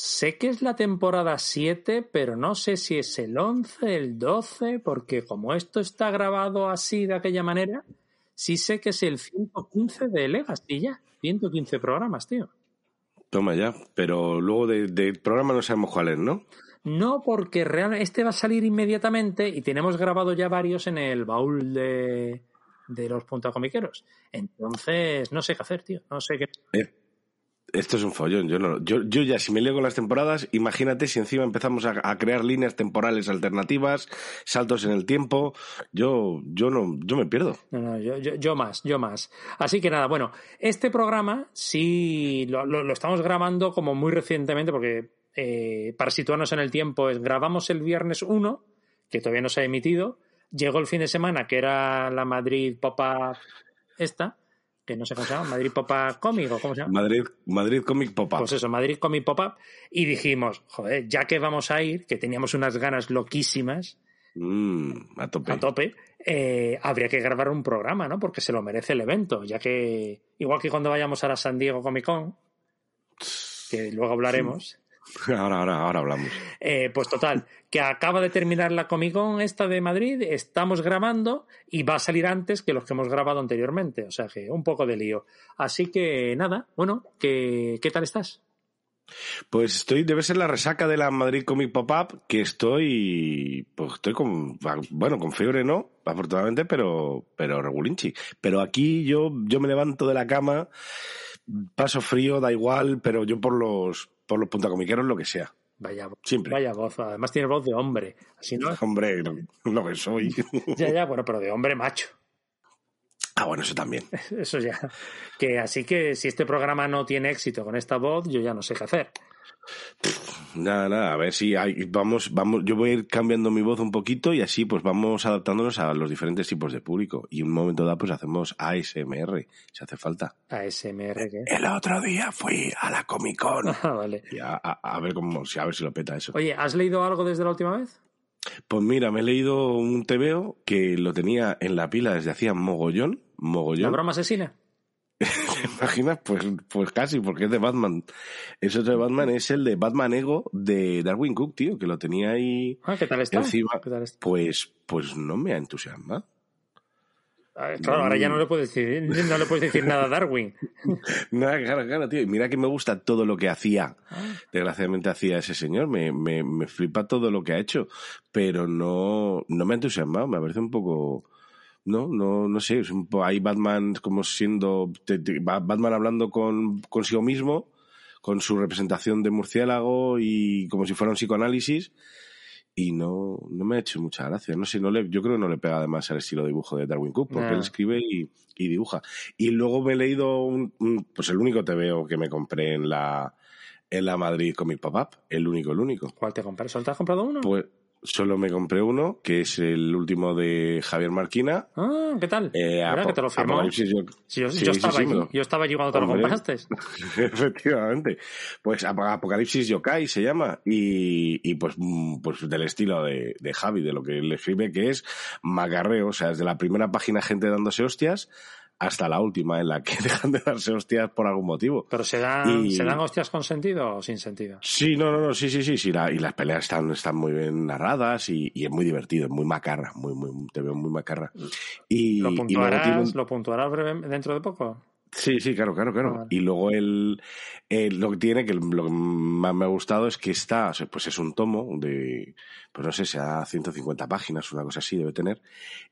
Sé que es la temporada 7, pero no sé si es el 11, el 12, porque como esto está grabado así de aquella manera, sí sé que es el 115 de Legacy ya. 115 programas, tío. Toma ya, pero luego del de programa no sabemos cuál es, ¿no? No, porque realmente este va a salir inmediatamente y tenemos grabado ya varios en el baúl de, de los puntacomiqueros. Entonces, no sé qué hacer, tío. No sé qué. Eh, esto es un follón. Yo, no, yo, yo ya, si me leo con las temporadas, imagínate si encima empezamos a, crear líneas temporales alternativas, saltos en el tiempo. Yo, yo no, yo me pierdo. No, no, yo, más, yo más. Así que nada, bueno, este programa sí lo, lo, estamos grabando como muy recientemente, porque eh, para situarnos en el tiempo, es grabamos el viernes 1, que todavía no se ha emitido. Llegó el fin de semana, que era la Madrid Popa esta que no sé cómo se llama, Madrid Pop-Up Comic o cómo se llama. Madrid, Madrid Comic Pop-Up. Pues eso, Madrid Comic Pop-Up. Y dijimos, joder, ya que vamos a ir, que teníamos unas ganas loquísimas. Mm, a tope. A tope. Eh, habría que grabar un programa, ¿no? Porque se lo merece el evento, ya que, igual que cuando vayamos a la San Diego Comic Con, que luego hablaremos. Ahora, ahora, ahora hablamos. Eh, pues total, que acaba de terminar la Comic Con esta de Madrid, estamos grabando y va a salir antes que los que hemos grabado anteriormente. O sea que un poco de lío. Así que nada, bueno, ¿qué, qué tal estás? Pues estoy, debe ser la resaca de la Madrid Comic Pop-Up, que estoy, pues estoy con, bueno, con fiebre no, afortunadamente, pero, pero regulinchi. Pero aquí yo, yo me levanto de la cama, paso frío, da igual, pero yo por los, por los puntacomiqueros lo que sea. Vaya, Siempre. vaya voz. Además tiene voz de hombre. Así no. Hombre, lo que soy. ya, ya, bueno, pero de hombre macho. Ah, bueno, eso también. Eso ya. Que así que si este programa no tiene éxito con esta voz, yo ya no sé qué hacer. Nada, nada, a ver si hay, vamos, vamos, yo voy a ir cambiando mi voz un poquito y así pues vamos adaptándonos a los diferentes tipos de público. Y en un momento dado pues hacemos ASMR, si hace falta. ¿ASMR qué? El otro día fui a la Comic Con. Ah, vale. Y a, a, a, ver cómo, a ver si lo peta eso. Oye, ¿has leído algo desde la última vez? Pues mira, me he leído un TVO que lo tenía en la pila desde hacía mogollón, mogollón. ¿La broma asesina? ¿Te imaginas? Pues, pues casi, porque es de Batman. Ese otro de Batman es el de Batman Ego de Darwin Cook, tío, que lo tenía ahí ah, ¿qué tal está? encima. ¿Qué tal está? Pues, pues no me ha entusiasmado. Claro, ahora ya no le puedes decir, no le puedes decir nada a Darwin. Nada, claro, claro, tío. Y mira que me gusta todo lo que hacía. Ah. Desgraciadamente hacía ese señor. Me, me, me flipa todo lo que ha hecho. Pero no, no me ha entusiasmado. Me parece un poco. No, no, no sé. Hay Batman como siendo. Te, te, Batman hablando con consigo mismo, con su representación de murciélago y como si fuera un psicoanálisis y no, no me ha hecho mucha gracia. No sé, no le, yo creo que no le pega además al estilo de dibujo de Darwin Cook, porque No. él escribe y, y dibuja. Y luego me he leído un, un- pues el único TVO que me compré en la, en la Madrid Comic Pop-Up, el único, el único. ¿Cuál te compras? ¿Solo te has comprado uno? Pues solo me compré uno, que es el último de Javier Marquina. Ah, ¿qué tal? Eh, ¿Verdad que te lo firmó? Yo- Sí, yo, sí, yo sí, estaba sí, allí. lo- Yo estaba allí cuando te lo compraste. Efectivamente. Pues Ap- Apocalipsis Yokai se llama. Y, y pues, mm, pues del estilo de, de Javi, de lo que él escribe, que es macarreo. O sea, desde la primera página gente dándose hostias hasta la última en la que dejan de darse hostias por algún motivo. Pero se dan, Y- ¿se dan hostias con sentido o sin sentido? Sí, no, no, no, sí, sí, sí, sí. la- y las peleas están, están muy bien narradas y, y es muy divertido, es muy macarra, muy, muy, te veo muy macarra. Y, ¿Lo y luego puntuarás, un- ¿lo puntuarás breve- dentro de poco? Sí, sí, claro, claro, claro. Ah, vale. Y luego el, el- lo que tiene, que lo que más me ha gustado es que está, pues es un tomo de, pues no sé, sea 150 páginas, una cosa así debe tener.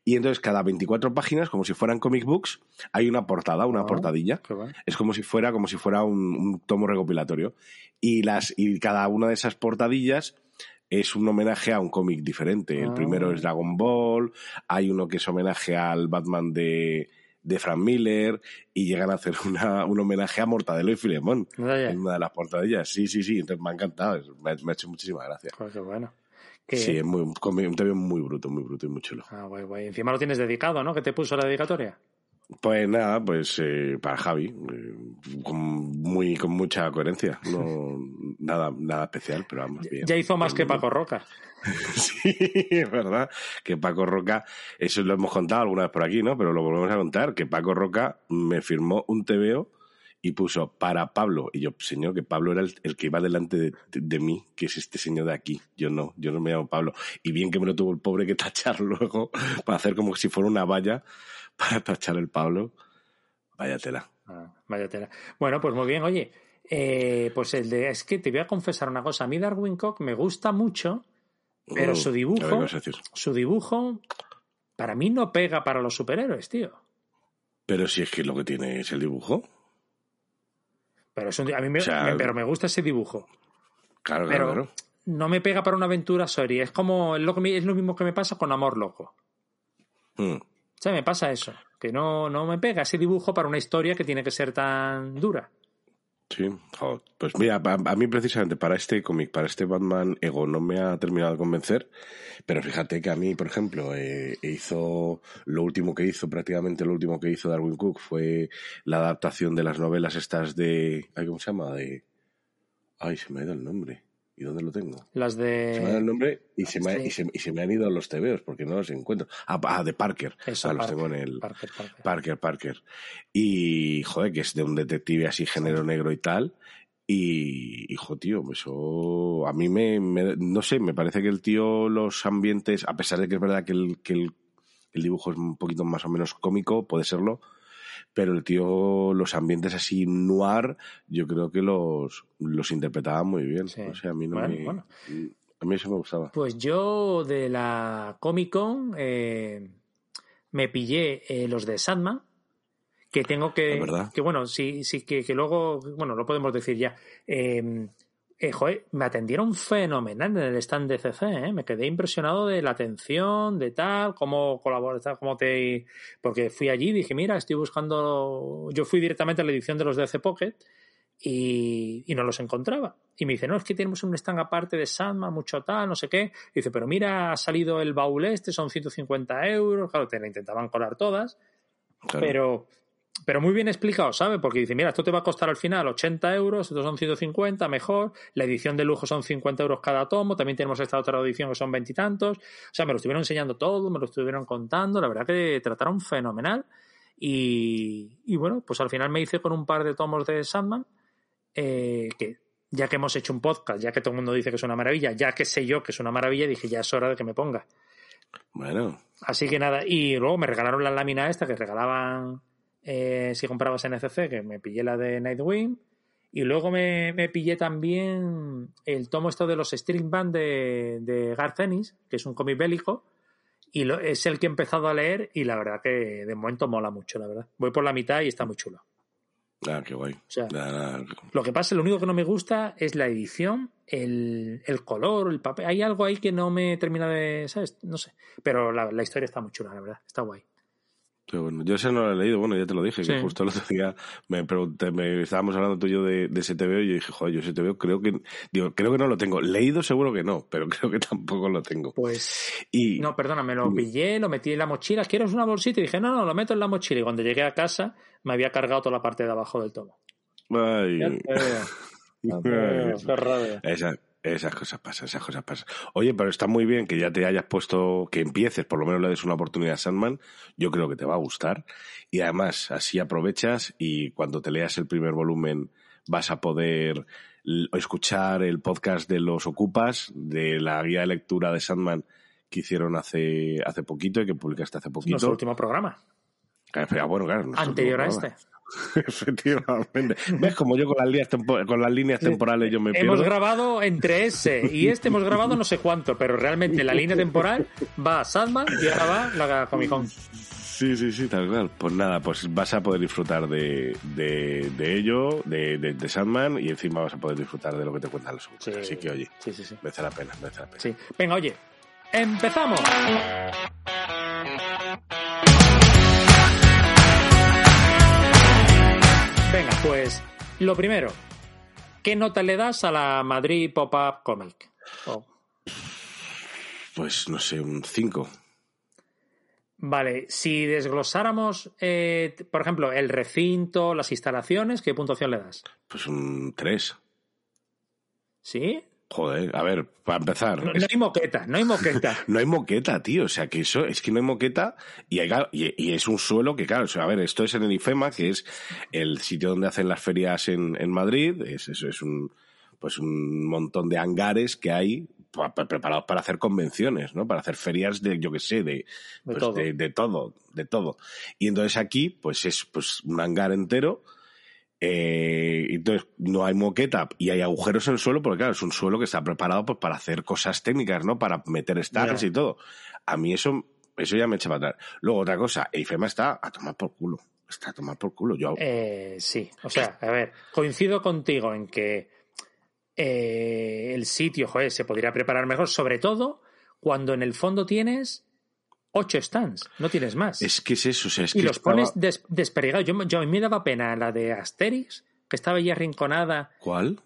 Y entonces cada 24 páginas, como si fueran comic books, hay una portada, una Ah. portadilla. Bueno. Es como si fuera, como si fuera un, un tomo recopilatorio. Y las, y cada una de esas portadillas es un homenaje a un cómic diferente. El Ah. primero es Dragon Ball, hay uno que es homenaje al Batman de, de Frank Miller, y llegan a hacer una, un homenaje a Mortadelo y Filemón. En una de las portadillas. Sí, sí, sí. Entonces me ha encantado. Me ha, me ha hecho muchísima gracia. Joder, qué bueno. Sí, es muy, un TV muy bruto, muy bruto y muy chulo. Ah, guay, guay. Encima lo tienes dedicado, ¿no? ¿Qué te puso la dedicatoria? Pues nada, pues eh, para Javi, eh, con, muy, con mucha coherencia. No, nada, nada especial, pero vamos bien. Ya hizo más que Paco Roca. Sí, es verdad que Paco Roca, eso lo hemos contado alguna vez por aquí, ¿no? Pero lo volvemos a contar, que Paco Roca me firmó un TVO y puso para Pablo. Y yo, señor, que Pablo era el, que iba delante de, de, mí, que es este señor de aquí. Yo no, yo no me llamo Pablo. Y bien que me lo tuvo el pobre que tachar luego para hacer como si fuera una valla para tachar el Pablo. Vaya tela. Ah, vaya tela. Bueno, pues muy bien, oye. Eh, pues el de. Es que te voy a confesar una cosa. A mí Darwin Cock me gusta mucho, pero mm, su dibujo. Su dibujo. Para mí no pega para los superhéroes, tío. Pero si es que lo que tiene es el dibujo. Pero, a mí me, pero me gusta ese dibujo. Claro, claro, No me pega para una aventura serie. Es como es lo, es lo mismo que me pasa con Amor Loco. Mm. O sea, me pasa eso. Que no, no me pega ese dibujo para una historia que tiene que ser tan dura. Sí, pues mira, a, mí precisamente para este cómic, para este Batman Ego, no me ha terminado de convencer, pero fíjate que a mí, por ejemplo, eh, hizo lo último que hizo, prácticamente lo último que hizo Darwin Cook fue la adaptación de las novelas estas de, ¿cómo se llama? De, ay, se me ha ido el nombre. ¿Y dónde lo tengo? Las de. Se me dado el nombre y se, me, y, se, me han ido los tebeos porque no los encuentro. Ah, ah de Parker. Eso, los tengo en el. Parker, Parker. Parker, Parker. Y, joder, que es de un detective así, género negro y tal. Y, hijo, tío, eso a mí me, No sé, me parece que el tío, los ambientes, a pesar de que es verdad que el, que el, el dibujo es un poquito más o menos cómico, puede serlo pero el tío, los ambientes así noir, yo creo que los, los interpretaba muy bien. O sea, a mí no me, A mí eso me gustaba. Pues yo de la Comic Con eh, me pillé eh, los de Sandman, que tengo que... Que bueno, sí, sí, que, que, luego, bueno, lo podemos decir ya. Eh, eh, joder, me atendieron fenomenal en el stand de CC, ¿eh? me quedé impresionado de la atención, de tal, cómo colaborar, cómo te... Porque fui allí y dije, mira, estoy buscando... Yo fui directamente a la edición de los DC Pocket y, y no los encontraba. Y me dice, no, es que tenemos un stand aparte de Sandman, mucho tal, no sé qué. Y dice, pero mira, ha salido el baúl este, son 150 euros. Claro, te la intentaban colar todas. Pero pero muy bien explicado, ¿sabe? Porque dice, mira, esto te va a costar al final 80 euros, estos son 150, mejor, la edición de lujo son 50 euros cada tomo, también tenemos esta otra edición que son veintitantos, o sea, me lo estuvieron enseñando todo, me lo estuvieron contando, la verdad que trataron fenomenal y, y bueno, pues al final me hice con un par de tomos de Sandman, eh, que ya que hemos hecho un podcast, ya que todo el mundo dice que es una maravilla, ya que sé yo que es una maravilla, dije, ya es hora de que me ponga. Bueno. Así que nada, y luego me regalaron la lámina esta que regalaban eh, si comprabas NCC, que me pillé la de Nightwing. Y luego me, pillé también el tomo esto de los String Band de, de Garth Ennis, que es un cómic bélico. Y es el que he empezado a leer y la verdad que de momento mola mucho, la verdad. Voy por la mitad y está muy chulo. Ah, qué guay. Lo que pasa, lo único que no me gusta es la edición, el, color, el papel. Hay algo ahí que no me termina de, ¿sabes? No sé. Pero la, la historia está muy chula, la verdad. Está guay bueno, yo ese no lo he leído, bueno, ya te lo dije, que justo el otro día me pregunté, me estábamos hablando tú y yo de, de STV y yo dije, joder, yo STV creo que, digo, creo que no lo tengo. Leído seguro que no, pero creo que tampoco lo tengo. Pues, y, no, perdona, me lo pillé, lo metí en la mochila, ¿quieres una bolsita? Y dije, no, no, lo meto en la mochila. Y cuando llegué a casa, me había cargado toda la parte de abajo del tomo. Ay. Qué Esa, esas cosas pasan, esas cosas pasan. Oye, pero está muy bien que ya te hayas puesto, que empieces, por lo menos le des una oportunidad a Sandman. Yo creo que te va a gustar. Y además, así aprovechas y cuando te leas el primer volumen vas a poder escuchar el podcast de los Ocupas, de la guía de lectura de Sandman que hicieron hace, hace poquito y que publicaste hace poquito. Nuestro último programa. Ah, bueno, claro. Anterior a este. Efectivamente. ¿Ves? Como yo con las líneas, con las líneas temporales yo me pierdo. Hemos grabado entre ese y este hemos grabado no sé cuánto, pero realmente la línea temporal va a Sandman y ahora va la Comic Con. Sí, sí, sí, tal cual. Pues nada, pues vas a poder disfrutar de, de, de ello, de, de, Sandman, y encima vas a poder disfrutar de lo que te cuentan los otros. Así que, oye, sí, sí, sí. merece la pena, merece la pena. Sí. Venga, oye, ¡empezamos! Lo primero, ¿qué nota le das a la Madrid Pop-Up Comic? Pues no sé, un 5. Vale, si desglosáramos, eh, por ejemplo, el recinto, las instalaciones, ¿qué puntuación le das? Pues un 3. ¿Sí? Joder, a ver, para empezar. No, hay moqueta, no hay moqueta. no hay moqueta, tío. O sea, que eso, es que no hay moqueta y, y, es un suelo que, claro, a ver, esto es en el IFEMA, que es el sitio donde hacen las ferias en, en Madrid. Es, eso es un, pues un montón de hangares que hay preparados para hacer convenciones, ¿no? Para hacer ferias de, yo qué sé, de, pues, todo. De, todo, de todo. Y entonces aquí, pues es pues un hangar entero eh, entonces no hay moqueta y hay agujeros en el suelo porque claro, es un suelo que está preparado pues, para hacer cosas técnicas, ¿no? Para meter stacks y todo. A mí eso, eso ya me echa para atrás. Luego otra cosa, IFEMA está a tomar por culo. Está a tomar por culo. Yo... Eh, sí, o sea, a ver, coincido contigo en que eh, el sitio, joder, se podría preparar mejor, sobre todo cuando en el fondo tienes ocho stands, no tienes más. Es que es eso, o sea, es y que los pones des desperdigados. Yo, yo, a mí me daba pena la de Asterix, que estaba ya arrinconada. ¿Cuál?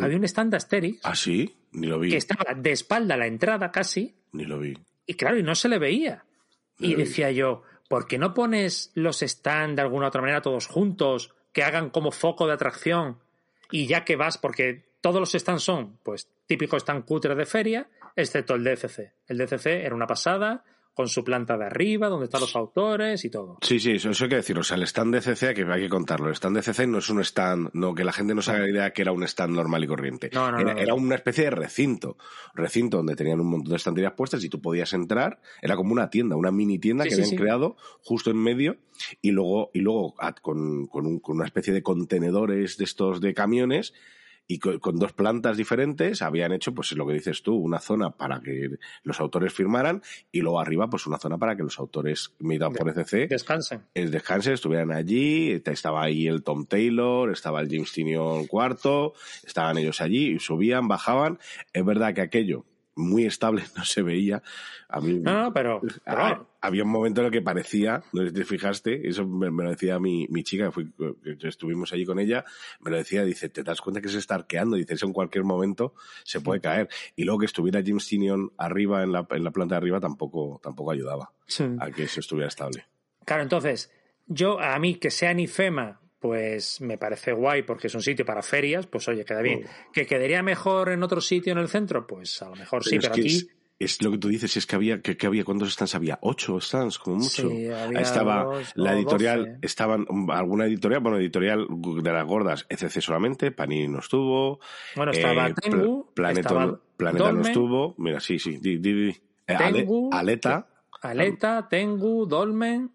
había un stand de Asterix. Ah, sí, ni lo vi. Que estaba de espalda a la entrada casi. Ni lo vi. Y claro, y no se le veía. y decía yo, ¿por qué no pones los stands de alguna otra manera todos juntos, que hagan como foco de atracción? Y ya que vas, porque todos los stands son, pues, típicos stand cutre de feria, excepto el DCC. El DCC era una pasada, con su planta de arriba, donde están los autores y todo. Sí, sí, eso, hay que decir. O sea, el stand de CC que, hay que contarlo. El stand de CC no es un stand, no, que la gente no se haga la idea que era un stand normal y corriente. No, no, era, no, era, una especie de recinto. Recinto donde tenían un montón de estanterías puestas y tú podías entrar. Era como una tienda, una mini tienda que habían creado justo en medio y luego, y luego con, con, un, con una especie de contenedores de estos de camiones y con, dos plantas diferentes habían hecho, pues lo que dices tú, una zona para que los autores firmaran y luego arriba, pues una zona para que los autores mediados por ECC descansen. descansen, estuvieran allí. Estaba ahí el Tom Taylor, estaba el James Tinion cuarto, estaban ellos allí, subían, bajaban. Es verdad que aquello muy estable no se veía. A mí, no, pero, había un momento en el que parecía, no sé si te fijaste, eso me, lo decía mi, mi chica, fui, estuvimos allí con ella, me lo decía, dice, ¿te das cuenta que se está arqueando? Dice, eso en cualquier momento se puede caer. Y luego que estuviera Jim Tinion arriba, en la, en la planta de arriba, tampoco, tampoco ayudaba a que eso estuviera estable. Claro, entonces, yo, a mí, que sea ni FEMA pues me parece guay porque es un sitio para ferias, pues oye, queda bien. Mm. ¿Que quedaría mejor en otro sitio en el centro? Pues a lo mejor sí, pero, aquí... Es, lo que tú dices, es que había, que, había, ¿cuántos stands había? Ocho stands, como mucho. Sí, había Estaba la editorial, estaban, alguna editorial, bueno, editorial de las gordas, ECC solamente, Panini no estuvo. Bueno, estaba eh, Tengu, Planeta, Planeta no estuvo. Mira, sí, sí, di, di, eh, Tengu, Aleta. Aleta, Tengu, Dolmen,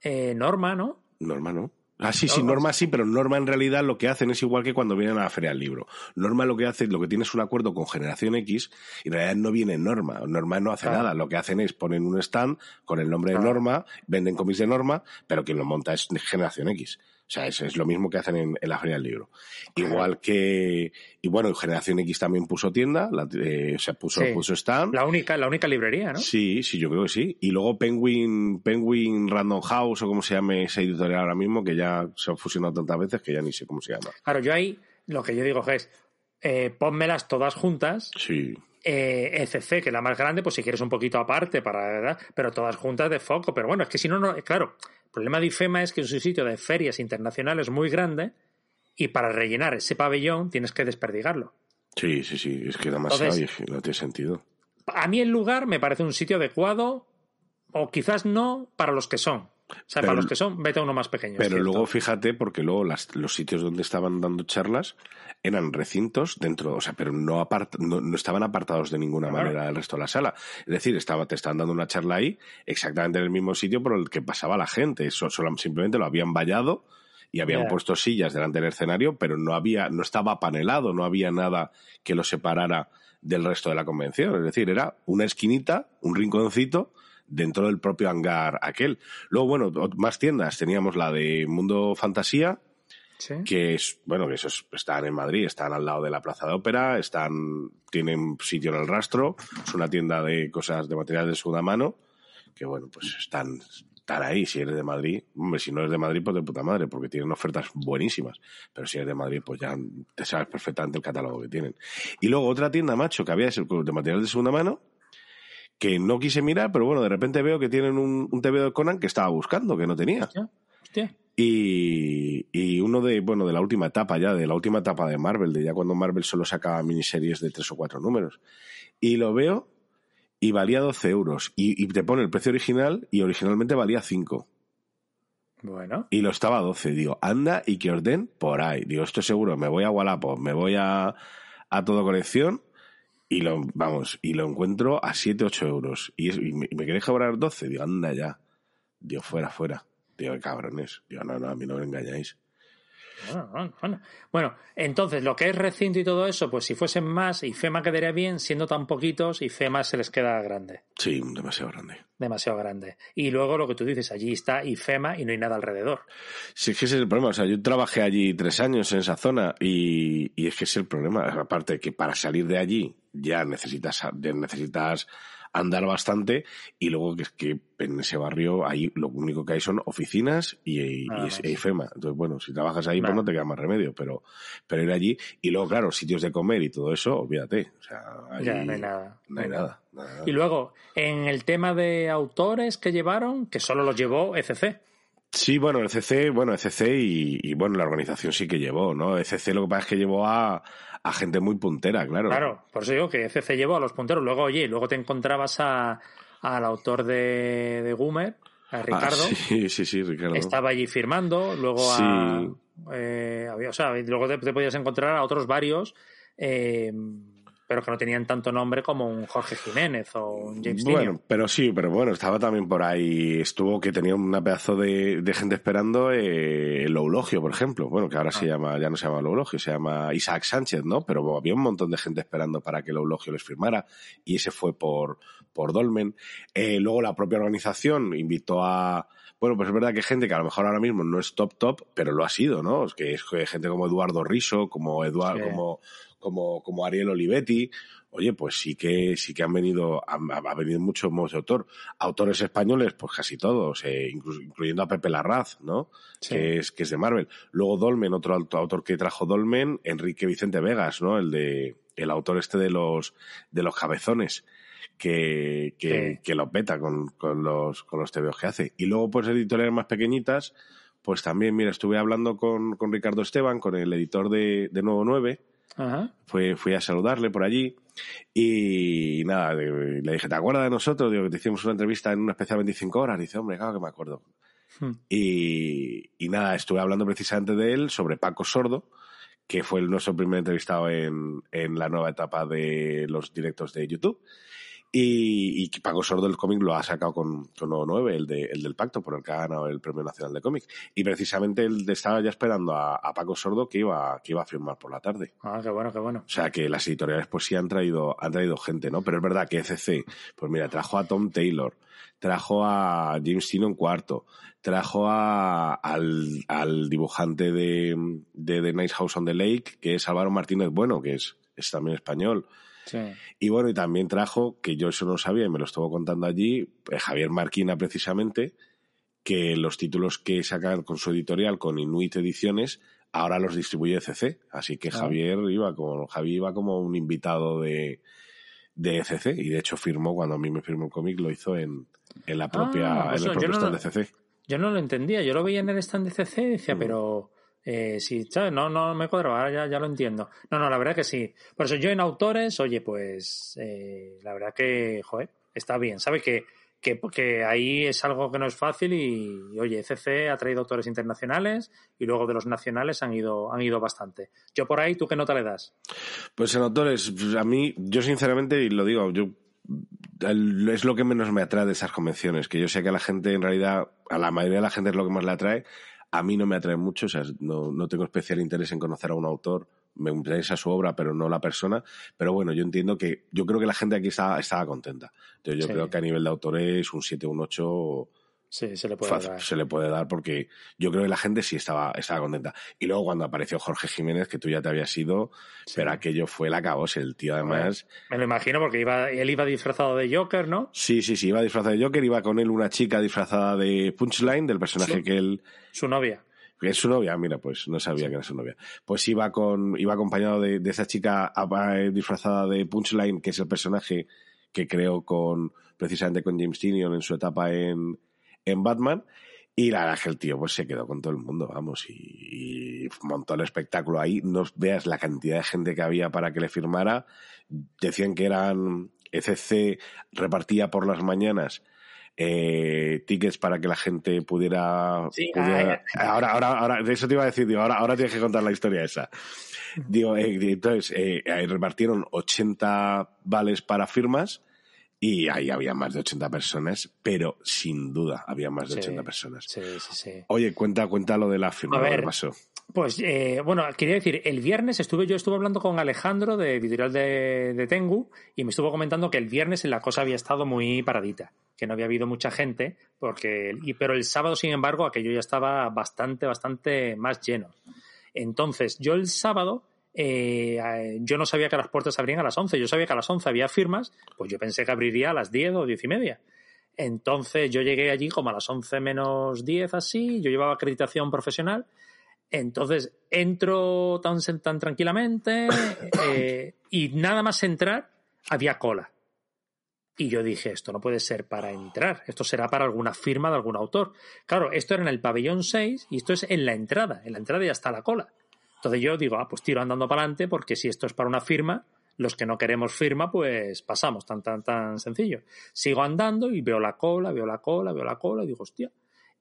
eh, Norma, ¿no? Norma, ¿no? Ah, sí, sí, Norma sí, pero Norma en realidad lo que hacen es igual que cuando vienen a la feria del libro. Norma lo que hace, lo que tiene es un acuerdo con Generación X y en realidad no viene Norma. Norma no hace nada. Lo que hacen es ponen un stand con el nombre de Norma, venden cómics de Norma, pero quien lo monta es Generación X. O sea, es, es lo mismo que hacen en, la Feria del Libro. Igual que, y bueno, Generación X también puso tienda, la, eh, se puso, puso stand. La única, la única librería, ¿no? Sí, sí, yo creo que sí. Y luego Penguin, Penguin Random House, o como se llame esa editorial ahora mismo, que ya se ha fusionado tantas veces que ya ni sé cómo se llama. Claro, yo ahí, lo que yo digo es, eh, pónmelas todas juntas. Sí. Eh, ECC, que es la más grande, pues si quieres un poquito aparte, para, pero todas juntas de foco. Pero bueno, es que si no, no, claro, el problema de IFEMA es que es un sitio de ferias internacionales muy grande y para rellenar ese pabellón tienes que desperdigarlo. Sí, sí, sí, es que demasiado y no tiene sentido. A mí el lugar me parece un sitio adecuado, o quizás no para los que son. O sea, para los que son, vete a uno más pequeño. Pero luego fíjate, porque luego los sitios donde estaban dando charlas eran recintos dentro, o sea, pero no, no, estaban apartados de ninguna manera del resto de la sala. Es decir, estaba, te estaban dando una charla ahí, exactamente en el mismo sitio por el que pasaba la gente. Eso, solo, simplemente lo habían vallado y habían puesto sillas delante del escenario, pero no había, no estaba panelado, no había nada que lo separara del resto de la convención. Es decir, era una esquinita, un rinconcito dentro del propio hangar aquel. Luego, bueno, más tiendas. Teníamos la de Mundo Fantasía, que es, bueno, que esos están en Madrid, están al lado de la Plaza de Ópera, están, tienen sitio en el rastro, es una tienda de cosas de material de segunda mano, que bueno, pues están, están ahí, si eres de Madrid, hombre, si no eres de Madrid, pues de puta madre, porque tienen ofertas buenísimas, pero si eres de Madrid, pues ya te sabes perfectamente el catálogo que tienen. Y luego otra tienda, macho, que había de material de segunda mano, que no quise mirar, pero bueno, de repente veo que tienen un, un TV de Conan que estaba buscando, que no tenía. Hostia, hostia. Y, y uno de, bueno, de la última etapa ya, de la última etapa de Marvel, de ya cuando Marvel solo sacaba miniseries de tres o cuatro números. Y lo veo y valía 12 euros. Y, y te pone el precio original y originalmente valía 5. Bueno. Y lo estaba a 12. Digo, anda y que os den por ahí. Digo, esto seguro, me voy a Wallapop, me voy a, a todo colección y lo, vamos, y lo encuentro a 7, 8 euros. Y, es- y me, me queréis cobrar 12. Digo, anda ya. Digo, fuera, fuera. Digo, cabrones. Digo, no, no, a mí no me engañáis. Bueno, bueno, bueno. Entonces lo que es recinto y todo eso, pues si fuesen más, y FEMA quedaría bien, siendo tan poquitos, y FEMA se les queda grande, Sí, demasiado grande. demasiado grande. Y luego lo que tú dices, allí está IFEMA y no hay nada alrededor. Sí, es que ese es el problema. O sea, yo trabajé allí tres años en esa zona y, y es que es el problema. Aparte de que para salir de allí ya necesitas, ya necesitas andar bastante y luego que es que en ese barrio ahí lo único que hay son oficinas y, y, y IFEMA. Entonces, bueno, si trabajas ahí, pues no te queda más remedio, pero, pero ir allí y luego, claro, sitios de comer y todo eso, olvídate. O sea, Ya, no hay nada. No hay nada. nada. Y luego, en el tema de autores que llevaron, que solo los llevó ECC. Sí, bueno, el CC, bueno, ECC y, y, bueno, la organización sí que llevó, ¿no? ECC lo que pasa es que llevó a, a gente muy puntera, claro. Claro, por eso digo que ECC llevó a los punteros. Luego, oye, luego te encontrabas a, al autor de, de Goomer, a Ah, Ricardo. sí, sí, sí, Ricardo. estaba allí firmando, luego Sí. a, eh, había- o sea, luego te, te podías encontrar a otros varios, eh, pero que no tenían tanto nombre como un Jorge Jiménez o un James Bueno, pero sí, pero bueno, estaba también por ahí, estuvo que tenía una pedazo de, de gente esperando eh, el Eulogio, por ejemplo. Bueno, que ahora se Ah. llama, ya no se llama el Eulogio, se llama Isaac Sánchez, ¿no? Pero había un montón de gente esperando para que el Eulogio les firmara y ese fue por, por Dolmen. Eh, luego la propia organización invitó a, bueno, pues es verdad que gente que a lo mejor ahora mismo no es top top, pero lo ha sido, ¿no? Es que es gente como Eduardo Riso, como Eduardo, Sí. como, como, como Ariel Olivetti, oye, pues sí que, sí que han venido, han- ha, venido muchos modos de autor. Autores españoles, pues casi todos, eh, incluso- incluyendo a Pepe Larraz, ¿no? Sí. Que es, que es de Marvel. Luego Dolmen, otro auto- autor que trajo Dolmen, Enrique Vicente Vegas, ¿no? El de, el autor este de los, de los cabezones. Que, que, Sí. que lo peta con, con los, con los TVOs que hace. Y luego, pues, editoriales más pequeñitas, pues también, mira, estuve hablando con, con Ricardo Esteban, con el editor de, de Nuevo 9, Ajá. fui, fui a saludarle por allí y nada, le dije, ¿te acuerdas de nosotros? Digo, que te hicimos una entrevista en una especial 25 horas. Dice, hombre, claro que me acuerdo. Hmm. Y, y nada, estuve hablando precisamente de él, sobre Paco Sordo, que fue el- nuestro primer entrevistado en, en la nueva etapa de los directos de YouTube. Y, y Paco Sordo el cómic lo ha sacado con, con Nuevo 9, el, de, el del pacto, por el que ha ganado el Premio Nacional de Cómic. Y precisamente él estaba ya esperando a, a Paco Sordo que iba, que iba a firmar por la tarde. Ah, qué bueno, qué bueno. O sea que las editoriales pues sí han traído, han traído gente, ¿no? Pero es verdad que ECC, pues mira, trajo a Tom Taylor, trajo a James Tynion cuarto, trajo a, al, al dibujante de, de The Nice House on the Lake, que es Álvaro Martínez Bueno, que es, es también español. Sí. Y bueno, y también trajo, que yo eso no sabía y me lo estuvo contando allí, eh, Javier Marquina precisamente, que los títulos que sacan con su editorial, con Inuit Ediciones, ahora los distribuye ECC. Así que Ah. Javier iba como, Javi iba como un invitado de, de ECC y de hecho firmó, cuando a mí me firmó el cómic, lo hizo en, en la propia, Ah, en el propio no stand lo- de ECC. Yo no lo entendía, yo lo veía en el stand de CC y decía, Mm. pero eh, sí. No, no me cuadraba, ahora ya, ya lo entiendo. No, no, la verdad que sí. Por eso yo en autores, oye, pues eh, la verdad que, joder, está bien. ¿Sabes? Que, que, que ahí es algo que no es fácil y, oye, CC ha traído autores internacionales y luego de los nacionales han ido, han ido bastante. Yo por ahí, ¿tú qué nota le das? Pues en autores, pues, a mí, yo sinceramente, y lo digo, yo es lo que menos me atrae de esas convenciones, que yo sé que a la gente, en realidad, a la mayoría de la gente es lo que más le atrae, a mí no me atrae mucho, o sea, no, no tengo especial interés en conocer a un autor, me interesa su obra, pero no la persona, pero bueno, yo entiendo que, yo creo que la gente aquí estaba, estaba contenta. Entonces yo Sí. creo que a nivel de autores, un 7, un 8 Sí, se le puede fácil, dar. se le puede dar porque yo creo que la gente sí estaba, estaba contenta. Y luego cuando apareció Jorge Jiménez, que tú ya te habías ido, Sí. pero aquello fue la cabose, el tío además. Me lo imagino porque iba, él iba disfrazado de Joker, ¿no? Sí, sí, sí, iba disfrazado de Joker, iba con él una chica disfrazada de Punchline, del personaje Sí. que él, Su novia. que es su novia, mira, pues no sabía que era su novia. Pues iba con, iba acompañado de, de esa chica disfrazada de Punchline, que es el personaje que creó con, precisamente con James Tynion en su etapa en, en Batman. Y la verdad que el tío pues se quedó con todo el mundo, vamos, y, y montó el espectáculo ahí. No veas la cantidad de gente que había para que le firmara. Decían que eran ECC repartía por las mañanas eh, tickets para que la gente pudiera, Sí, pudiera- ah, ahora ahora ahora de eso te iba a decir digo, ahora ahora tienes que contar la historia esa digo eh, entonces eh, repartieron 80 vales para firmas y ahí había más de 80 personas pero sin duda había más de Sí. 80 personas Sí, sí, sí. oye cuenta cuenta lo de la firma A ver, pasó Pues eh, bueno, quería decir, el viernes estuve yo estuve hablando con Alejandro de Editorial de, de Tengu y me estuvo comentando que el viernes la cosa había estado muy paradita, que no había habido mucha gente, porque y, pero el sábado, sin embargo, aquello ya estaba bastante, bastante más lleno. Entonces, yo el sábado, eh, yo no sabía que las puertas abrían a las 11, yo sabía que a las 11 había firmas, pues yo pensé que abriría a las 10 o 10 y media. Entonces yo llegué allí como a las 11 menos 10 así, yo llevaba acreditación profesional entonces entro tan, tan tranquilamente eh, y nada más entrar había cola. Y yo dije, esto no puede ser para entrar, esto será para alguna firma de algún autor. Claro, esto era en el pabellón 6 y esto es en la entrada, en la entrada ya está la cola. Entonces yo digo, ah, pues tiro andando para adelante porque si esto es para una firma, los que no queremos firma, pues pasamos, tan, tan, tan sencillo. Sigo andando y veo la cola, veo la cola, veo la cola y digo, hostia.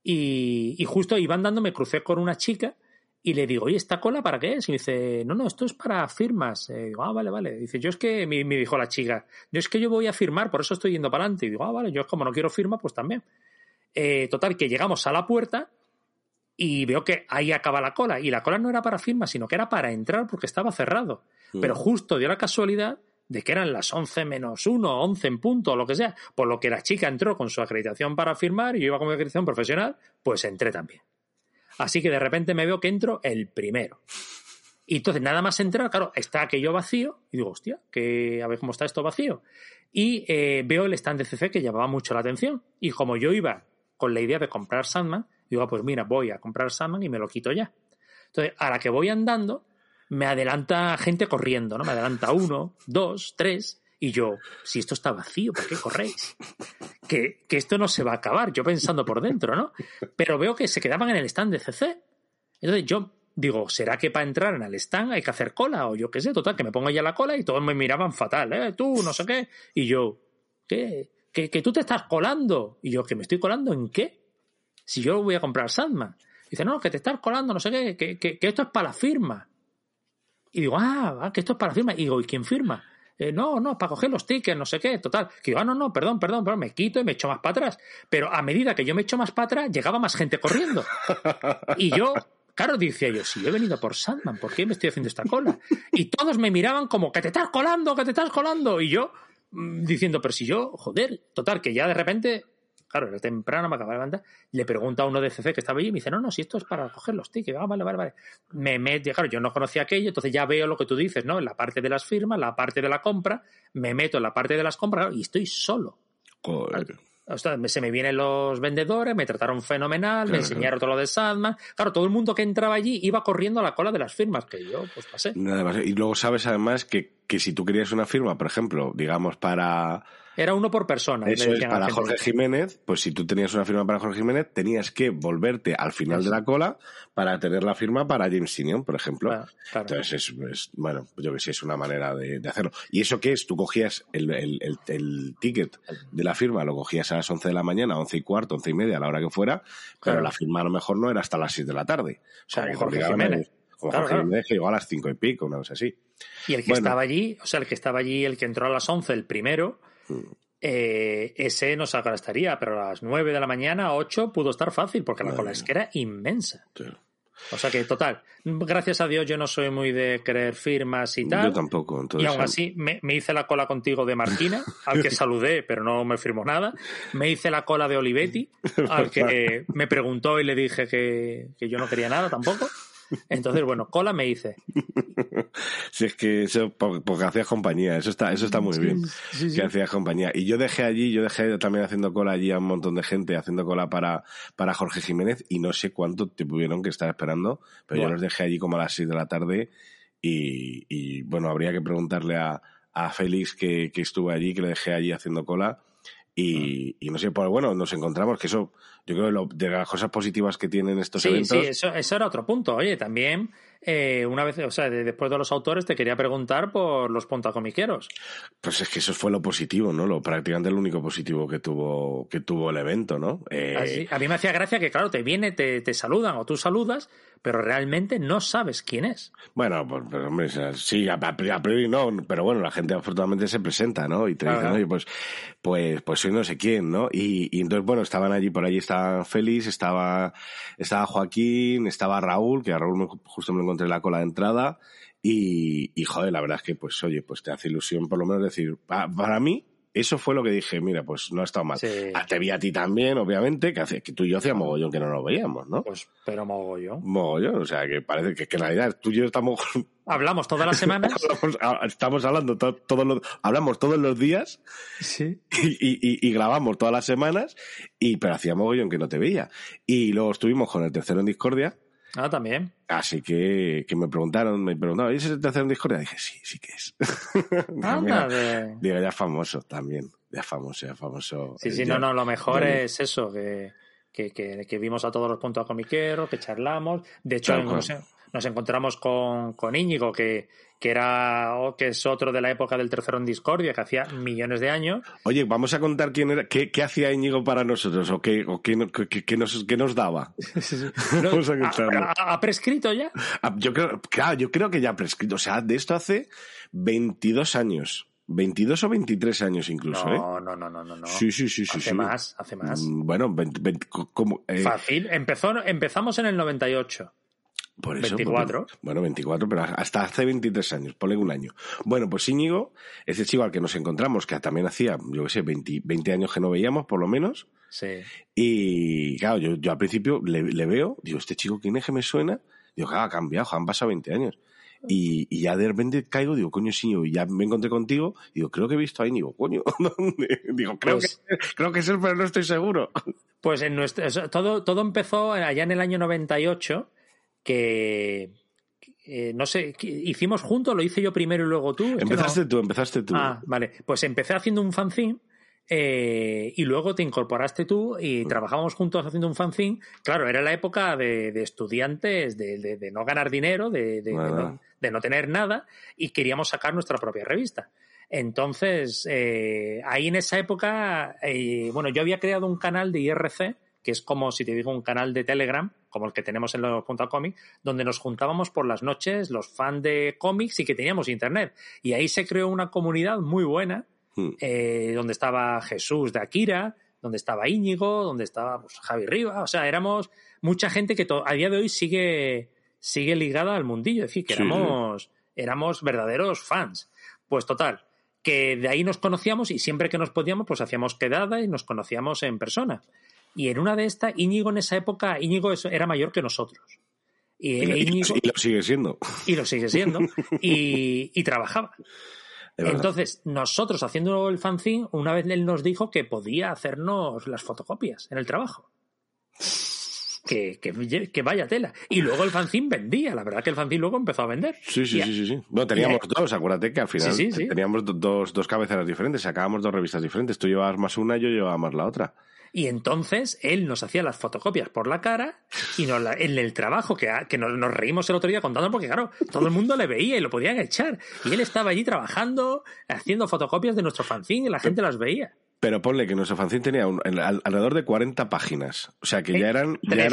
Y, y justo iba andando, me crucé con una chica y le digo, oye, ¿esta cola para qué es? Y dice, no, no, esto es para firmas. Eh, digo, ah, vale, vale. Dice, yo es que, me, me dijo la chica, yo es que yo voy a firmar, por eso estoy yendo para adelante. Y digo, ah, vale, yo como no quiero firma, pues también. Eh, total, que llegamos a la puerta y veo que ahí acaba la cola. Y la cola no era para firma, sino que era para entrar porque estaba cerrado. Pero justo dio la casualidad de que eran las 11 menos 1, 11 en punto, o lo que sea. Por lo que la chica entró con su acreditación para firmar y yo iba con mi acreditación profesional, pues entré también. Así que de repente me veo que entro el primero. Y entonces nada más entrar, claro, está aquello vacío. Y digo, hostia, que a ver cómo está esto vacío. Y eh, veo el stand de CC que llamaba mucho la atención. Y como yo iba con la idea de comprar Sandman, digo, ah, pues mira, voy a comprar Sandman y me lo quito ya. Entonces, a la que voy andando, me adelanta gente corriendo, ¿no? Me adelanta uno, dos, tres. Y yo, si esto está vacío, ¿por qué corréis? Que, que esto no se va a acabar, yo pensando por dentro, ¿no? Pero veo que se quedaban en el stand de CC. Entonces yo digo, ¿será que para entrar en el stand hay que hacer cola? O yo qué sé, total, que me pongo ya la cola y todos me miraban fatal, ¿eh? Tú, no sé qué. Y yo, ¿qué? Que, que tú te estás colando. Y yo, ¿que me estoy colando en qué? Si yo voy a comprar Sandman. Dice, no, que te estás colando, no sé qué, que, que, esto es para la firma. Y digo, ah, que esto es para la firma. Y digo, ¿y quién firma? Eh, no, no, para coger los tickets, no sé qué, total. Que digo, ah, no, no, perdón, perdón, perdón, me quito y me echo más para atrás. Pero a medida que yo me echo más para atrás, llegaba más gente corriendo. Y yo, claro, decía yo, si yo he venido por Sandman, ¿por qué me estoy haciendo esta cola? Y todos me miraban como, que te estás colando, que te estás colando. Y yo, diciendo, pero si yo, joder, total, que ya de repente, claro, era temprano, me acababa de levantar, le pregunto a uno de CC que estaba allí y me dice, no, no, si esto es para coger los tickets, ah, vale, vale, vale. Me meto, claro, yo no conocía aquello, entonces ya veo lo que tú dices, ¿no? En la parte de las firmas, la parte de la compra, me meto en la parte de las compras claro, y estoy solo. Joder. O sea, se me vienen los vendedores, me trataron fenomenal, me Claro. enseñaron todo lo de Sandman. Claro, todo el mundo que entraba allí iba corriendo a la cola de las firmas, que yo pues pasé. Nada más. Y luego sabes además que, que si tú querías una firma, por ejemplo, digamos para Era uno por persona. eso es para. Jorge Jiménez, pues si tú tenías una firma para Jorge Jiménez, tenías que volverte al final de la cola para tener la firma para James Tinion, por ejemplo. Claro, claro. Entonces, es, es- bueno, yo que sé, es una manera de, de hacerlo. ¿Y eso qué es? Tú cogías el, el, el, el ticket de la firma, lo cogías a las 11 de la mañana, 11 y cuarto, 11 y media, a la hora que fuera, pero Claro. la firma a lo mejor no era hasta las 6 de la tarde. O sea, Como que Jorge Jiménez. Como Jorge. Jiménez, que llegó a las 5 y pico, una cosa así. Y el que Bueno. estaba allí, o sea, el que estaba allí, el que entró a las 11, el primero. Eh, ese no se estaría, pero a las 9 de la mañana, 8, pudo estar fácil, porque la cola es que era inmensa. Sí. O sea que, total, gracias a Dios yo no soy muy de creer firmas y tal. Yo tampoco. Entonces, Y aún así me, me hice la cola contigo de Marquina, al que saludé, pero no me firmó nada. Me hice la cola de Olivetti, al que me preguntó y le dije que, que yo no quería nada tampoco. Entonces, bueno, cola me hice. Si es que eso, po- porque hacías compañía, eso está, eso está muy bien. Sí, sí. Que hacías compañía. Y yo dejé allí, yo dejé también haciendo cola allí a un montón de gente, haciendo cola para, para Jorge Jiménez, y no sé cuánto te tuvieron que estar esperando, pero yo los dejé allí como a las 6 de la tarde, y, y bueno, habría que preguntarle a, a Félix que, que estuvo allí, que le dejé allí haciendo cola, Y, y no sé, pues bueno, nos encontramos que eso, yo creo lo, de las cosas positivas que tienen estos Sí, eventos. sí, eso, eso era otro punto. Oye, también, eh, una vez, o sea, de- después de los autores, te quería preguntar por los pontacomiqueros. Pues es que eso fue lo positivo, ¿no? Lo prácticamente lo único positivo que tuvo, que tuvo el evento, ¿no? Eh, Así- a mí me hacía gracia que, claro, te viene, te, te saludan o tú saludas, pero realmente no sabes quién es. Bueno, pues, pues, hombre, sí, a, a priori- no, pero bueno, la gente afortunadamente se presenta, ¿no? Y te dicen, oye, pues, pues, pues soy no sé quién, ¿no? Y, y entonces, bueno, estaban allí, por allí estaba Félix, estaba, estaba Joaquín, estaba Raúl, que a Raúl me- justo me lo encontré en la cola de entrada, y, y joder, la verdad es que, pues, oye, pues te hace ilusión por lo menos decir, pa- para mí, eso fue lo que dije, mira, pues no ha estado mal. Sí. Ah, Te vi a ti también, obviamente, que, hace, que tú y yo hacía mogollón que no nos veíamos, ¿no? Pues, pero mogollón. Mogollón, o sea, que parece que, que en realidad tú y yo estamos Hablamos todas las semanas. Hablamos- ah, estamos hablando to- todos los, hablamos todos los días sí. y, y- y- y grabamos todas las semanas, y pero hacía mogollón que no te veía. Y luego estuvimos con el tercero en Discordia, Ah, también. así que, que me preguntaron, me preguntaron, ¿es el tercero en Discordia? Dije, sí, sí que es. De- Digo, ya es famoso también, ya es famoso, ya es famoso. Sí, sí, Ya- no, no, lo mejor ya- es eso, que, que, que, que vimos a todos los puntos comiqueros, que charlamos. De hecho, Tal cual. Nos, encontramos con, con Íñigo, que, que era que es otro de la época del tercero en Discordia, que hacía millones de años. Oye, vamos a contar quién era, qué, qué hacía Íñigo para nosotros, o qué, o qué, no- qué- qué nos, qué nos daba. No, Vamos a ¿ha, contarlo. ha- ha prescrito ya? Ah, Yo creo, claro, yo creo que ya ha prescrito. O sea, de esto hace 22 años. 22 o 23 años incluso, ¿eh? No, no, no, no, no. no. Sí, sí, sí, sí. hace sí. más, hace más. Mm, Bueno, 20 20 co- como, eh, Fácil. Empezó, empezamos en el 98. Por eso, 24. pues, bueno, 24, pero hasta hace 23 años, ponle un año. Bueno, pues Íñigo, ese chico al que nos encontramos, que también hacía, yo qué sé, 20, 20 años que no veíamos, por lo menos. Sí. Y claro, yo, yo al principio le, le veo, digo, este chico, ¿quién es que me suena? Digo, claro, ha cambiado, han pasado 20 años. Y, y ya de repente caigo, digo, coño, sí, y ya me encontré contigo, digo, creo que he visto a Íñigo, coño, ¿dónde? Digo, creo, Pues- que, creo que es él, pero no estoy seguro. Pues en nuestro, todo, todo empezó allá en el año 98, que eh, no sé, hicimos juntos, lo hice yo primero y luego tú. Empezaste no- tú, empezaste tú. Ah, vale. Pues empecé haciendo un fanzine eh, y luego te incorporaste tú y trabajábamos juntos haciendo un fanzine. Claro, era la época de, de estudiantes, de, de- de no ganar dinero, de, no, de no tener nada y queríamos sacar nuestra propia revista. Entonces, eh, ahí en esa época, bueno, yo había creado un canal de IRC, que es como si te digo un canal de Telegram, como el que tenemos en los punto cómic, donde nos juntábamos por las noches los fans de cómics y que teníamos internet. Y ahí se creó una comunidad muy buena, Hmm. eh, donde estaba Jesús de Akira, donde estaba Íñigo, donde estaba pues, Javi Riva, o sea, éramos mucha gente que a día de hoy sigue, sigue ligada al mundillo, es decir, que Sí, éramos, éramos verdaderos fans. Pues total, que de ahí nos conocíamos y siempre que nos podíamos, pues hacíamos quedada y nos conocíamos en persona. Y en una de estas, Íñigo en esa época, Íñigo era mayor que nosotros. Y, Y, y- Íñigo- y lo sigue siendo. y lo sigue siendo, y, y trabajaba. Entonces, nosotros haciendo el fanzine, una vez él nos dijo que podía hacernos las fotocopias en el trabajo. Que, que, que vaya tela. Y luego el fanzine vendía, la verdad que el fanzine luego empezó a vender. Sí, sí, Y- sí, sí, sí. No, teníamos dos, acuérdate que al final Sí, sí, sí. teníamos do- dos, dos cabeceras diferentes, sacábamos dos revistas diferentes. Tú llevabas más una, yo llevaba más la otra. Y entonces él nos hacía las fotocopias por la cara y nos la- en el trabajo, que, que nos, nos reímos el otro día contando, porque claro, todo el mundo le veía y lo podían echar. Y él estaba allí trabajando, haciendo fotocopias de nuestro fanzine y la gente las veía. Pero ponle que nuestro fanzine tenía un- en- al- alrededor de 40 páginas. O sea que ya Eh, eran, ya eran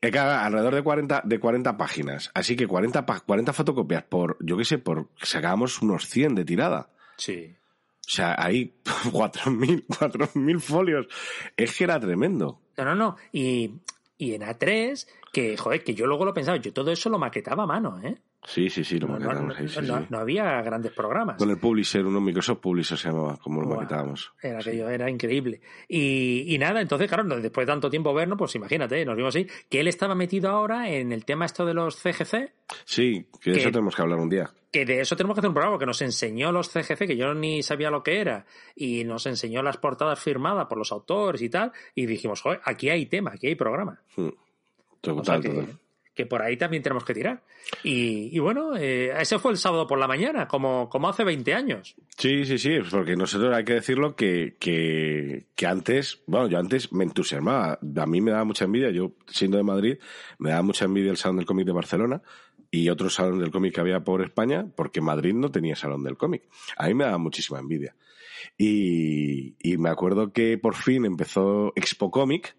En- alrededor de 40, de 40 páginas. Así que 40, pa- 40 fotocopias por, yo qué sé, por sacábamos unos 100 de tirada. Sí. O sea, ahí 4.000 4.000 folios. Es que era tremendo. No, no, no. Y, y en A3, que, joder, que yo luego lo pensaba, yo todo eso lo maquetaba a mano, ¿eh? Sí, sí, sí, lo No, no, maquetábamos no, ahí, sí, no- sí. no había grandes programas. Con el Publisher, uno Microsoft Publisher se llamaba, como lo maquetábamos. Era aquello, era increíble. Y, y nada, entonces, claro, después de tanto tiempo vernos, pues imagínate, nos vimos así, que él estaba metido ahora en el tema esto de los CGC, Sí, que de Que- eso tenemos que hablar un día. que de eso tenemos que hacer un programa, que nos enseñó los CGC, que yo ni sabía lo que era, y nos enseñó las portadas firmadas por los autores y tal, y dijimos, joder, aquí hay tema, aquí hay programa. Hmm. O Total, sea que, total. Que por ahí también tenemos que tirar. Y, bueno, eh, ese fue el sábado por la mañana, como, como hace 20 años. Sí, sí, sí, porque nosotros hay que decirlo que, que, que antes, bueno, yo antes me entusiasmaba. A mí me daba mucha envidia, yo siendo de Madrid, me daba mucha envidia el Salón del Cómic de Barcelona y otro salón del cómic que había por España, porque Madrid no tenía salón del cómic. A mí me daba muchísima envidia. Y, y me acuerdo que por fin empezó Expo Comic,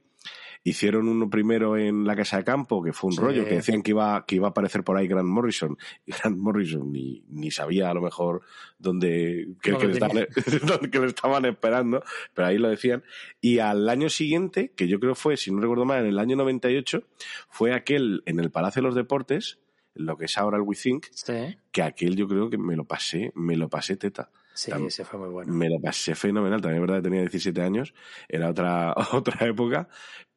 Hicieron uno primero en la Casa de Campo, que fue un rollo, que decían que iba, que iba a aparecer por ahí Grant Morrison. Y Grant Morrison ni, ni sabía a lo mejor dónde, que, le estaban, que le estaban esperando, pero ahí lo decían. Y al año siguiente, que yo creo fue, si no recuerdo mal, en el año 98, fue aquel en el Palacio de los Deportes, lo que es ahora el WeThink, que aquel yo creo que me lo pasé, me lo pasé teta. Sí, ese fue muy bueno. Me lo pasé fenomenal. También es verdad que tenía 17 años, era otra, otra época,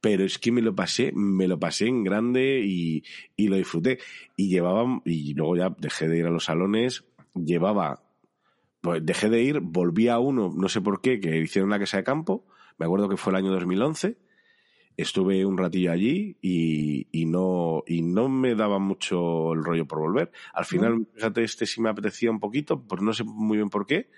pero es que me lo pasé, me lo pasé en grande y, y lo disfruté. Y llevaba, y luego ya dejé de ir a los salones, llevaba, pues dejé de ir, volví a uno, no sé por qué, que hicieron la casa de campo, me acuerdo que fue el año 2011, estuve un ratillo allí y, y, no, y no me daba mucho el rollo por volver. Al final, fíjate, este sí me apetecía un poquito, pues no sé muy bien por qué.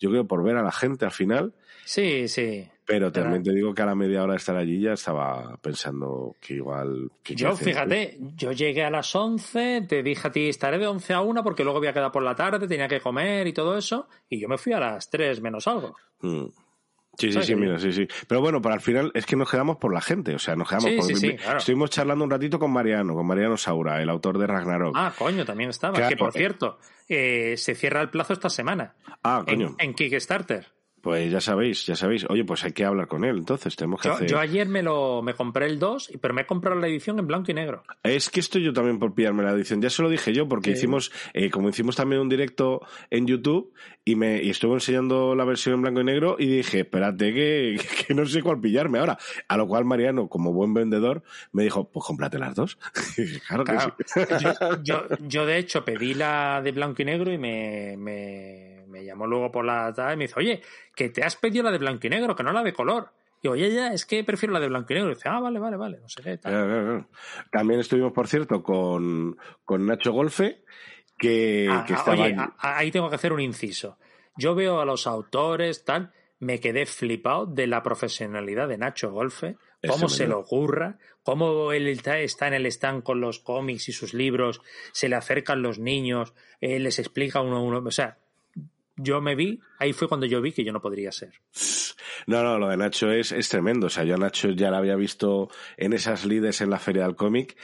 Yo creo por ver a la gente al final. Sí, sí. Pero también te digo que a la media hora de estar allí ya estaba pensando que igual... Que yo, fíjate, yo llegué a las 11, te dije a ti, estaré de 11 a 1 porque luego había quedado por la tarde, tenía que comer y todo eso, y yo me fui a las 3 menos algo. Mm. Sí, sí, sí, mira, sí, sí. Pero bueno, para el final es que nos quedamos por la gente, o sea, nos quedamos por... Sí, Estuvimos charlando un ratito con Mariano, con Mariano Saura, el autor de Ragnarok. Ah, coño, también estaba. que por cierto, eh, se cierra el plazo esta semana. Ah, coño. en Kickstarter. Pues ya sabéis, ya sabéis. Oye, pues hay que hablar con él, entonces tenemos que yo, hacer... Yo ayer me lo me compré el 2, pero me he comprado la edición en blanco y negro. Es que estoy yo también por pillarme la edición. Ya se lo dije yo, porque hicimos, eh, como hicimos también un directo en YouTube, y me y estuve enseñando la versión en blanco y negro, y dije, espérate que, que no sé cuál pillarme ahora. A lo cual Mariano, como buen vendedor, me dijo, pues cómprate las dos. claro, que sí. yo, yo, de hecho, pedí la de blanco y negro y me, me me llamó luego por la tarde y me dice, oye, que te has pedido la de blanco y negro, que no la de color. Y oye, ya, es que prefiero la de blanco y negro. Y dice, ah, vale, vale, vale, no sé qué. Tal. También estuvimos, por cierto, con, con Nacho Golfe, que, ah, que ah, estaba... Oye, ahí tengo que hacer un inciso. Yo veo a los autores, tal, me quedé flipado de la profesionalidad de Nacho Golfe, cómo se lo ocurra, cómo él está en el stand con los cómics y sus libros, se le acercan los niños, él les explica uno a uno, o sea, yo me vi, ahí fue cuando yo vi que yo no podría ser. No, no, lo de Nacho es, es tremendo. O sea, yo a Nacho ya la había visto en esas líderes en la Feria del Cómic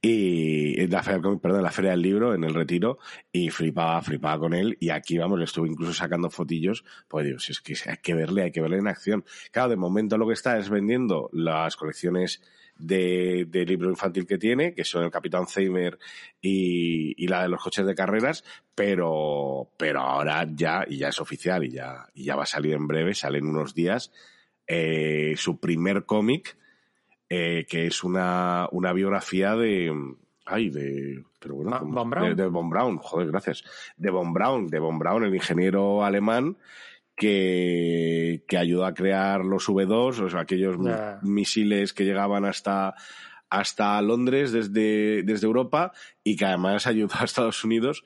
y en la Feria del Cómic, perdón, en la Feria del Libro, en el Retiro, y flipaba, flipaba con él. Y aquí, vamos, le estuve incluso sacando fotillos. Pues Dios, es que hay que verle, hay que verle en acción. Claro, de momento lo que está es vendiendo las colecciones de, de, libro infantil que tiene, que son el Capitán Zeimer y, y, la de los coches de carreras, pero, pero ahora ya, y ya es oficial, y ya, y ya va a salir en breve, sale en unos días, eh, su primer cómic, eh, que es una, una biografía de, ay, de, pero bueno, Von Braun. De, de Von Braun, joder, gracias, de Von Braun, de Von Braun, el ingeniero alemán, que, que ayudó a crear los V2, o sea, aquellos misiles que llegaban hasta, hasta Londres desde, desde Europa y que además ayudó a Estados Unidos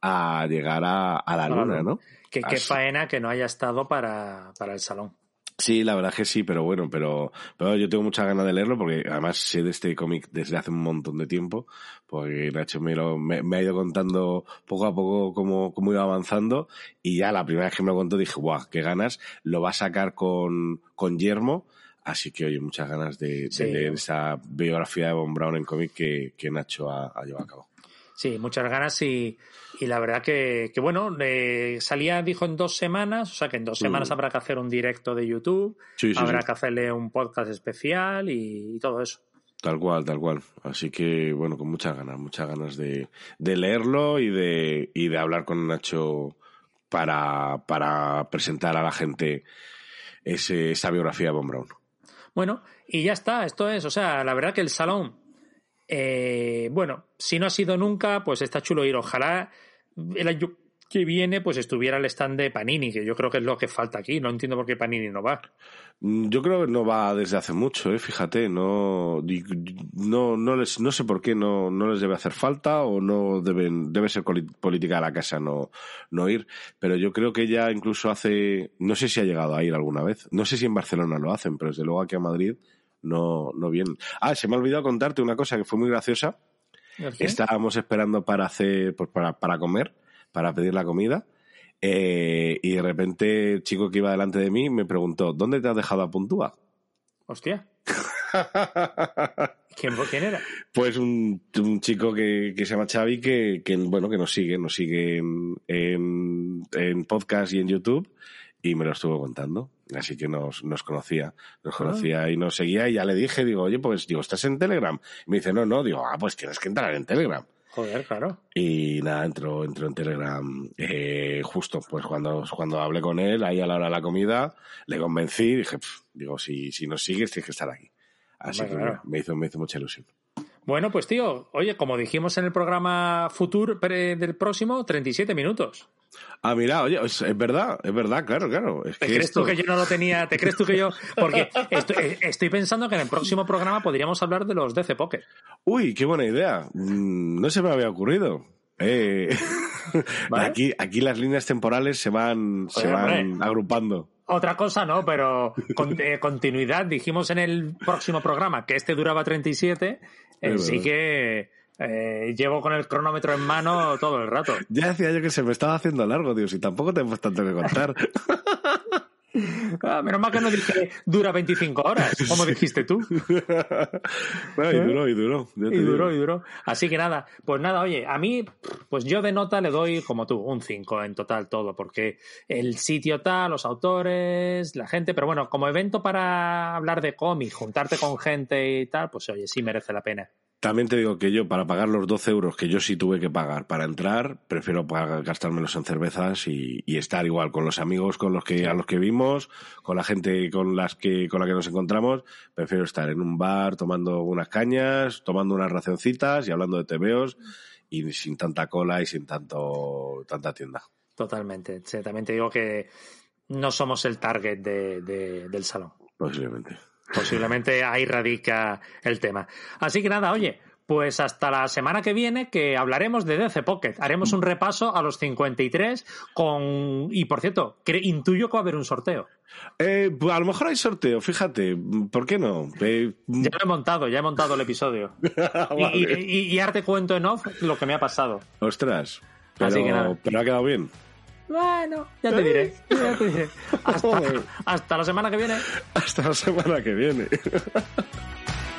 a llegar a, a la luna, ¿no? Que qué faena que no haya estado para, para el salón. Sí, la verdad que sí, pero bueno, pero, pero yo tengo mucha ganas de leerlo porque además sé de este cómic desde hace un montón de tiempo, porque Nacho me, lo- me, me ha ido contando poco a poco cómo, cómo iba avanzando y ya la primera vez que me lo contó dije, guau, qué ganas, lo va a sacar con, con Yermo, así que oye, muchas ganas de, de Sí. leer esa biografía de Von Braun en cómic que, que Nacho ha, ha llevado a cabo. Sí, muchas ganas y, y la verdad que, que bueno, eh, salía, dijo, en dos semanas, o sea que en dos Mm. semanas habrá que hacer un directo de YouTube, Sí, sí, habrá sí. que hacerle un podcast especial y, y todo eso. Tal cual, tal cual. Así que, bueno, con muchas ganas, muchas ganas de, de leerlo y de, y de hablar con Nacho para, para presentar a la gente ese, esa biografía de Von Braun. Bueno, y ya está, esto es, o sea, la verdad que el salón, eh, bueno, si no ha sido nunca, pues está chulo ir. Ojalá el año que viene pues estuviera el stand de Panini, que yo creo que es lo que falta aquí. No entiendo por qué Panini no va. Mm, yo creo que no va desde hace mucho, ¿eh? fíjate, no, no, no, les, no sé por qué no, no les debe hacer falta o no deben, debe ser política de la casa no, no ir, pero yo creo que ya incluso hace, no sé si ha llegado a ir alguna vez, no sé si en Barcelona lo hacen, pero desde luego aquí a Madrid no, no vienen. Ah, se me ha olvidado contarte una cosa que fue muy graciosa. Estábamos esperando para hacer, pues para, para comer para pedir la comida. Eh, y de repente el chico que iba delante de mí me preguntó, ¿dónde te has dejado a Puntúa? Hostia. ¿Quién, era? Pues un, chico que, se llama Xavi que, bueno, que nos sigue, nos sigue en, en, podcast y en YouTube y me lo estuvo contando. Así que nos, nos conocía, nos ah. conocía y nos seguía y ya le dije, digo, oye, pues digo, ¿estás en Telegram? Y me dice, no, no, digo, ah, pues tienes que entrar en Telegram. Joder, claro. Y nada, entró, entró en Telegram eh, justo, pues cuando, cuando hablé con él, ahí a la hora de la comida, le convencí, dije, digo, si, si nos sigues tienes que estar aquí. Así que me, hizo, me hizo mucha ilusión. Bueno, pues tío, oye, como dijimos en el programa Futur del próximo, 37 minutos. Ah, mira, oye, es, verdad, es verdad, claro, claro. ¿Te crees tú que yo no lo tenía? ¿Te crees tú que yo...? Porque eh, estoy, pensando que en el próximo programa podríamos hablar de los DC Poker. Uy, qué buena idea. Mm, no se me había ocurrido. Eh, aquí, aquí las líneas temporales se van, se van agrupando. Otra cosa no, pero con, eh, continuidad. Dijimos en el próximo programa que este duraba 37, así que eh, llevo con el cronómetro en mano todo el rato. Ya decía yo que se me estaba haciendo largo, Dios, y tampoco tenemos tanto que contar. Ah, menos mal que no dije dura 25 horas, como dijiste tú. bueno, y ¿Eh? duró, y duró. Y duró, y duró. Así que nada, pues nada, oye, a mí, pues yo de nota le doy como tú, un 5 en total todo, porque el sitio tal, los autores, la gente, pero bueno, como evento para hablar de cómic, juntarte con gente y tal, pues oye, sí merece la pena. También te digo que yo, para pagar los 12 euros que yo sí tuve que pagar para entrar, prefiero gastármelos en cervezas y, estar igual con los amigos con los que, a los que vimos, con la gente con, las que, con la que nos encontramos. Prefiero estar en un bar tomando unas cañas, tomando unas racioncitas y hablando de tebeos y sin tanta cola y sin tanto, tanta tienda. Totalmente. también te digo que no somos el target del salón. Posiblemente. Posiblemente ahí radica el tema. Así que nada, oye, pues hasta la semana que viene que hablaremos de DC Pocket. Haremos un repaso a los 53 con... Y por cierto, intuyo que va a haber un sorteo. Eh, pues a lo mejor hay sorteo, fíjate, ¿por qué no? Eh, ya lo he montado, ya he montado el episodio. y, y, te cuento en off lo que me ha pasado. Ostras, pero, pero ha quedado bien. Bueno, ya te diré. Ya te diré. Hasta, hasta la semana que viene. Hasta la semana que viene.